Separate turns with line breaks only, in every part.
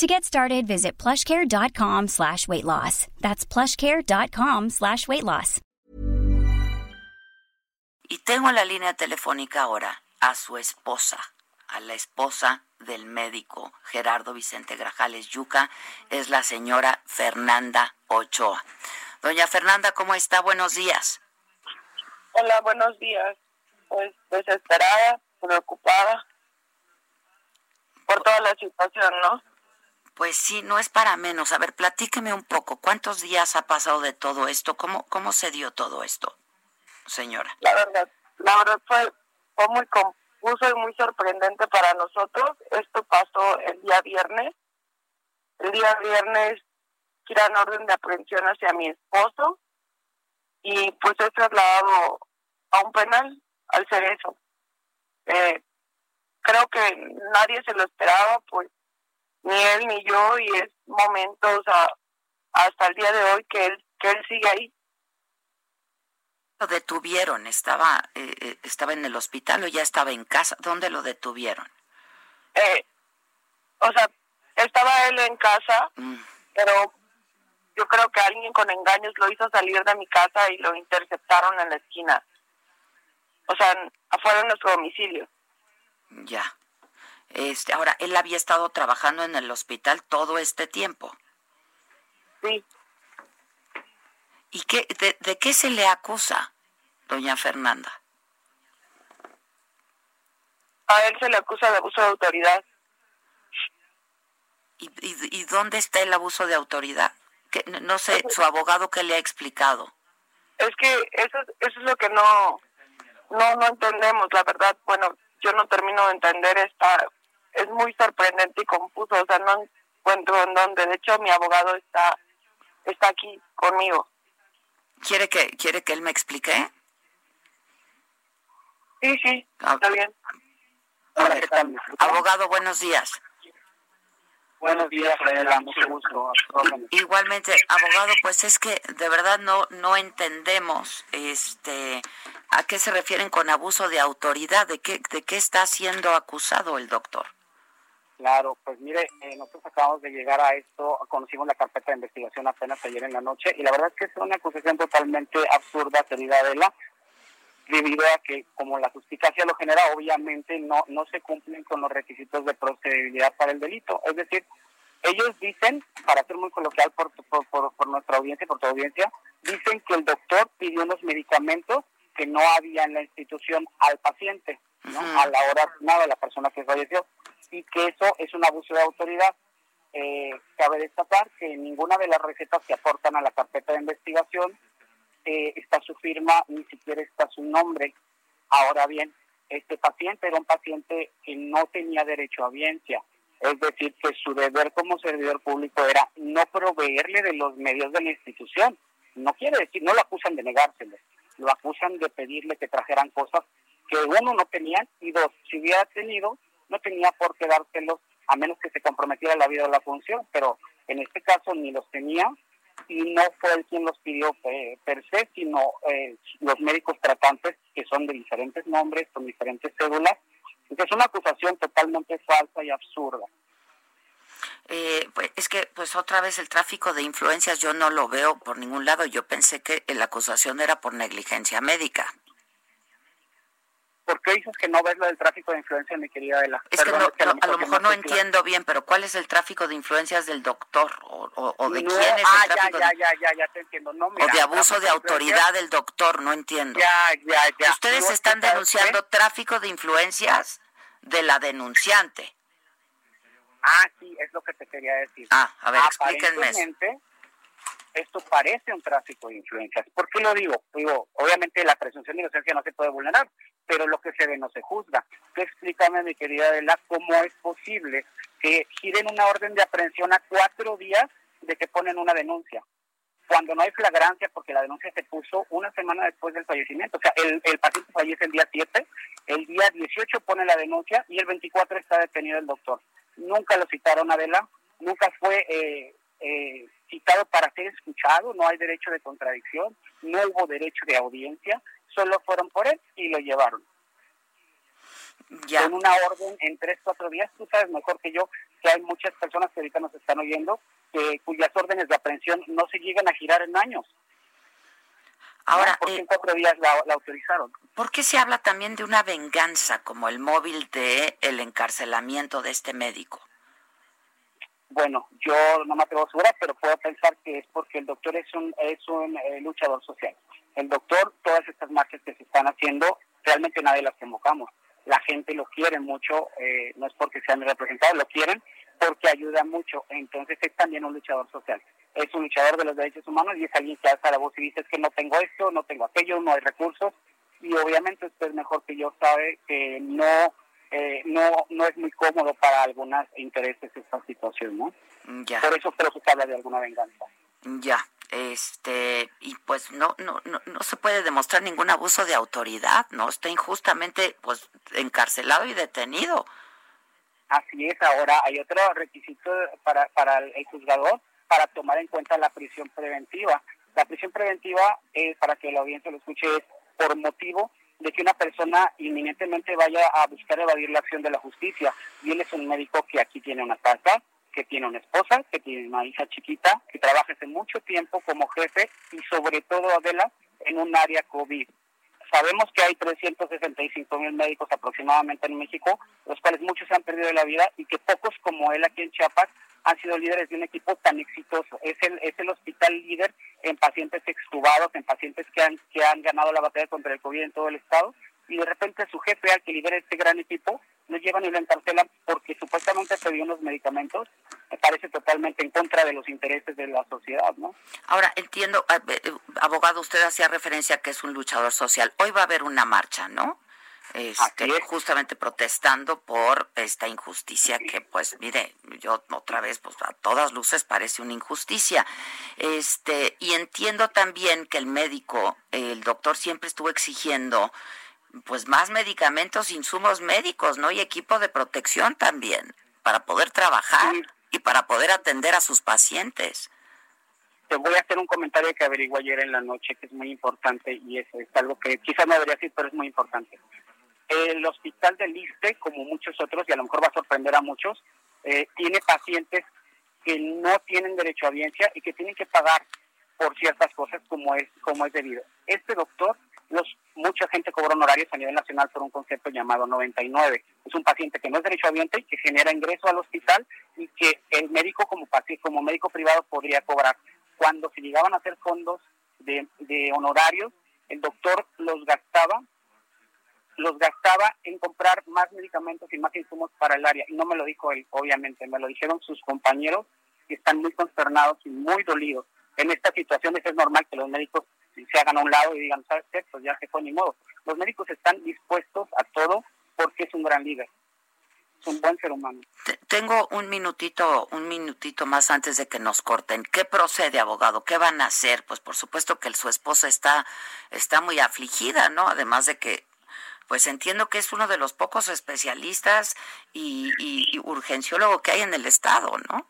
To get started, visit plushcare.com slash weight loss. That's plushcare.com slash weight loss.
Y tengo en la línea telefónica ahora a su esposa, a la esposa del médico Gerardo Vicente Grajales Yuca, es la señora Fernanda Ochoa. Doña Fernanda, ¿cómo está? Buenos días.
Hola, buenos días. Pues desesperada, preocupada por toda la situación, ¿no?
Pues sí, no es para menos. A ver, platíqueme un poco. ¿Cuántos días ha pasado de todo esto? ¿Cómo, cómo se dio todo esto, señora?
La verdad, la verdad fue, fue muy confuso y muy sorprendente para nosotros. Esto pasó el día viernes. El día viernes tiran orden de aprehensión hacia mi esposo y pues he trasladado a un penal al ser eso. Eh, creo que nadie se lo esperaba, pues ni él ni yo, y es momentos hasta el día de hoy que él, que él sigue ahí.
¿Lo detuvieron? ¿Estaba, eh, eh, ¿Estaba en el hospital o ya estaba en casa? ¿Dónde lo detuvieron?
Eh, o sea, estaba él en casa, mm. pero yo creo que alguien con engaños lo hizo salir de mi casa y lo interceptaron en la esquina. O sea, afuera de nuestro domicilio.
Ya. Este, ahora, él había estado trabajando en el hospital todo este tiempo.
Sí.
¿Y qué, de, qué se le acusa, doña Fernanda?
A él se le acusa de abuso de autoridad.
¿Y, y, dónde está el abuso de autoridad? Que, no sé, su abogado qué le ha explicado.
Es que eso, eso es lo que no, no, no entendemos, la verdad. Bueno, yo no termino de entender esta es muy sorprendente y confuso, o sea, no encuentro en dónde. De hecho, mi abogado está está aquí conmigo.
¿Quiere que quiere que él me explique?
Sí, sí, ah. está bien.
Abogado, buenos días.
Buenos días, mucho gusto.
Igualmente, abogado, pues es que de verdad no no entendemos este a qué se refieren con abuso de autoridad, de qué de qué está siendo acusado el doctor.
Claro, pues mire, eh, nosotros acabamos de llegar a esto, conocimos la carpeta de investigación apenas ayer en la noche y la verdad es que es una acusación totalmente absurda, querida Adela, debido a que como la justicia lo genera, obviamente no, no se cumplen con los requisitos de procedibilidad para el delito. Es decir, ellos dicen, para ser muy coloquial por, por, por, nuestra audiencia, por tu audiencia, dicen que el doctor pidió unos medicamentos que no había en la institución al paciente, ¿no? a la hora nada, la persona que falleció y que eso es un abuso de autoridad. Eh, cabe destacar que ninguna de las recetas que aportan a la carpeta de investigación eh, está su firma, ni siquiera está su nombre. Ahora bien, este paciente era un paciente que no tenía derecho a audiencia, es decir, que su deber como servidor público era no proveerle de los medios de la institución. No quiere decir, no lo acusan de negárselo, lo acusan de pedirle que trajeran cosas que uno no tenía y dos, si hubiera tenido, no tenía por qué dárselos a menos que se comprometiera la vida o la función, pero en este caso ni los tenía y no fue él quien los pidió eh, per se, sino eh, los médicos tratantes que son de diferentes nombres, con diferentes cédulas. Entonces es una acusación totalmente falsa y absurda.
Eh, pues es que pues otra vez el tráfico de influencias yo no lo veo por ningún lado. Yo pensé que la acusación era por negligencia médica.
¿Por qué dices que no ves lo del tráfico de influencias, mi querida Adela?
Es que, a lo mejor no, entiendo bien, pero ¿cuál es el tráfico de influencias del doctor? ¿O, de quién es
ah,
el tráfico?
Ya, ya, ya, ya, te entiendo. No,
o de abuso de autoridad del doctor, no entiendo.
Ya, ya, ya.
Ustedes están denunciando tráfico de influencias de la denunciante.
Ah, sí, es lo que te quería decir.
Ah, a ver, explíquenme
esto parece un tráfico de influencias. ¿Por qué lo digo? Digo, obviamente la presunción de inocencia no se puede vulnerar, pero lo que se ve no se juzga. Tú explícame, mi querida Adela, cómo es posible que giren una orden de aprehensión a cuatro días de que ponen una denuncia. cuando no hay flagrancia, porque la denuncia se puso una semana después del fallecimiento. O sea, el, paciente fallece el día 7, el día 18 pone la denuncia y el 24 está detenido el doctor. Nunca lo citaron Adela, nunca fue eh, eh, citado para ser escuchado, no hay derecho de contradicción, no hubo derecho de audiencia, solo fueron por él y lo llevaron. Ya. Con una orden en tres, cuatro días, tú sabes mejor que yo que hay muchas personas que ahorita nos están oyendo que, cuyas órdenes de aprehensión no se llegan a girar en años.
Ahora,
porque en eh, cuatro días la, la, autorizaron.
¿Por qué se habla también de una venganza como el móvil de el encarcelamiento de este médico?
Bueno, yo no me atrevo a asegurar, pero puedo pensar que es porque el doctor es un, es un eh, luchador social. El doctor, todas estas marchas que se están haciendo, realmente nadie las convocamos. La gente lo quiere mucho, eh, no es porque sean representados, lo quieren porque ayuda mucho. Entonces es también un luchador social. Es un luchador de los derechos humanos y es alguien que alza la voz y dice que no tengo esto, no tengo aquello, no hay recursos. Y obviamente usted mejor que yo sabe que no eh, no no es muy cómodo para algunos intereses esta situación, ¿no? Ya. Por eso creo que se habla de alguna venganza.
Ya, este y pues no no no no se puede demostrar ningún abuso de autoridad, no está injustamente pues encarcelado y detenido.
Así es, ahora hay otro requisito para para el juzgador para tomar en cuenta la prisión preventiva. La prisión preventiva, eh, para que la audiencia lo escuche, es por motivo de que una persona inminentemente vaya a buscar evadir la acción de la justicia. Y él es un médico que aquí tiene una casa, que tiene una esposa, que tiene una hija chiquita, que trabaja hace mucho tiempo como jefe y sobre todo, Adela, en un área COVID. Sabemos que hay 365 mil médicos aproximadamente en México, los cuales muchos se han perdido la vida y que pocos como él aquí en Chiapas han sido líderes de un equipo tan exitoso. Es el, es el hospital líder en pacientes extubados, en pacientes que han, que han ganado la batalla contra el COVID en todo el estado, y de repente su jefe al que lidera este gran equipo no llevan y lo encarcelan porque supuestamente dio unos medicamentos, me parece totalmente en contra de los intereses de la sociedad, ¿no?
Ahora, entiendo, eh, abogado, usted hacía referencia a que es un luchador social. Hoy va a haber una marcha, ¿no? este, justamente protestando por esta injusticia que pues mire yo otra vez pues a todas luces parece una injusticia este y entiendo también que el médico el doctor siempre estuvo exigiendo pues más medicamentos insumos médicos no y equipo de protección también para poder trabajar y para poder atender a sus pacientes.
Te voy a hacer un comentario que averigué ayer en la noche que es muy importante y es, es algo que quizás no debería decir pero es muy importante. El hospital del ISTE, como muchos otros, y a lo mejor va a sorprender a muchos, eh, tiene pacientes que no tienen derecho a audiencia y que tienen que pagar por ciertas cosas como es como es debido. Este doctor, los mucha gente cobra honorarios a nivel nacional por un concepto llamado 99. Es un paciente que no es derecho a audiencia y que genera ingreso al hospital y que el médico como como médico privado podría cobrar. Cuando se llegaban a hacer fondos de, de honorarios, el doctor los gastaba los gastaba en comprar más medicamentos y más insumos para el área. Y no me lo dijo él, obviamente, me lo dijeron sus compañeros que están muy consternados y muy dolidos. En estas situaciones es normal que los médicos se hagan a un lado y digan, ¿sabes qué? Pues ya se fue ni modo. Los médicos están dispuestos a todo porque es un gran líder. Es un buen ser humano.
Tengo un minutito, un minutito más antes de que nos corten. ¿Qué procede, abogado? ¿Qué van a hacer? Pues por supuesto que su esposa está, está muy afligida, ¿no? Además de que pues entiendo que es uno de los pocos especialistas y, y, urgenciólogo que hay en el Estado, ¿no?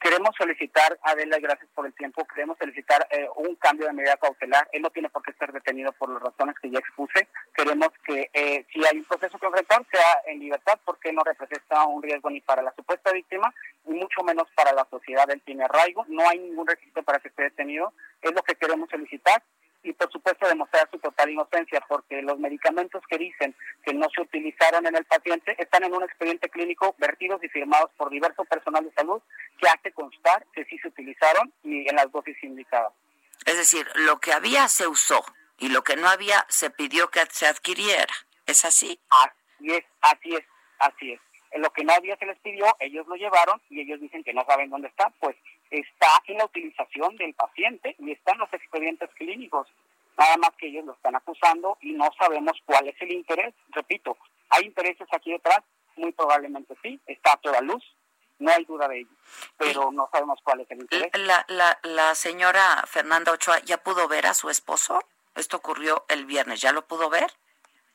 Queremos solicitar, Adela, gracias por el tiempo, queremos solicitar eh, un cambio de medida cautelar. Él no tiene por qué ser detenido por las razones que ya expuse. Queremos que eh, si hay un proceso enfrentar sea en libertad porque no representa un riesgo ni para la supuesta víctima y mucho menos para la sociedad. Él tiene arraigo, no hay ningún requisito para que esté detenido. Es lo que queremos solicitar y por supuesto demostrar su total inocencia, porque los medicamentos que dicen que no se utilizaron en el paciente están en un expediente clínico vertidos y firmados por diverso personal de salud que hace constar que sí se utilizaron y en las dosis indicadas.
Es decir, lo que había se usó y lo que no había se pidió que se adquiriera. ¿Es así?
Así es, así es, así es. En lo que no había se les pidió, ellos lo llevaron y ellos dicen que no saben dónde está, pues está en la utilización del paciente y está en los expedientes clínicos. Nada más que ellos lo están acusando y no sabemos cuál es el interés. Repito, ¿hay intereses aquí detrás? Muy probablemente sí, está a toda luz. No hay duda de ello, pero no sabemos cuál es el interés.
La, la, la señora Fernanda Ochoa ya pudo ver a su esposo. Esto ocurrió el viernes. ¿Ya lo pudo ver?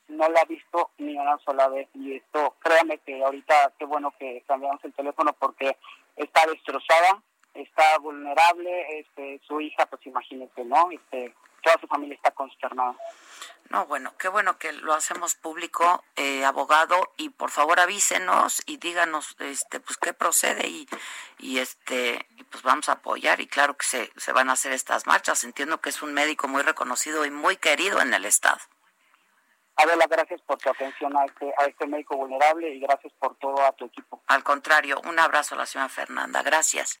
No la ha visto ni una sola vez. Y esto, créame que ahorita qué bueno que cambiamos el teléfono porque está destrozada, está vulnerable. Este, su hija, pues imagínate, ¿no? Este, toda su familia está consternada.
No, bueno, qué bueno que lo hacemos público, eh, abogado, y por favor avísenos y díganos, este, pues qué procede y, y este, pues vamos a apoyar y claro que se, se van a hacer estas marchas. Entiendo que es un médico muy reconocido y muy querido en el estado.
Adela, gracias por tu atención a este, a este médico vulnerable y gracias por todo a tu equipo.
Al contrario, un abrazo a la señora Fernanda. Gracias.